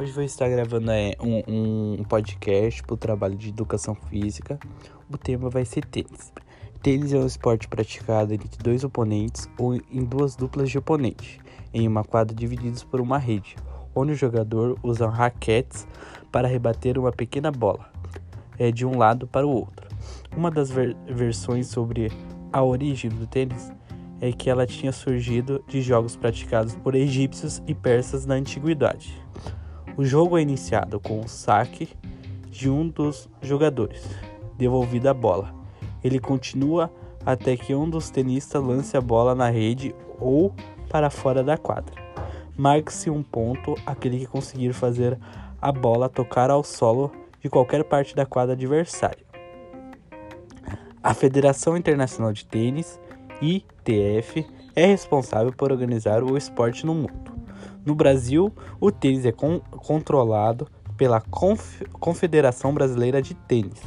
Hoje vou estar gravando é, um, um podcast para o trabalho de educação física. O tema vai ser tênis. Tênis é um esporte praticado entre dois oponentes ou em duas duplas de oponente, em uma quadra divididos por uma rede, onde o jogador usa raquetes para rebater uma pequena bola é, de um lado para o outro. Uma das ver versões sobre a origem do tênis é que ela tinha surgido de jogos praticados por egípcios e persas na antiguidade. O jogo é iniciado com o saque de um dos jogadores, devolvida a bola. Ele continua até que um dos tenistas lance a bola na rede ou para fora da quadra. Marque-se um ponto aquele que conseguir fazer a bola tocar ao solo de qualquer parte da quadra adversária. A Federação Internacional de Tênis ITF é responsável por organizar o esporte no mundo. No Brasil, o tênis é con controlado pela Conf Confederação Brasileira de Tênis.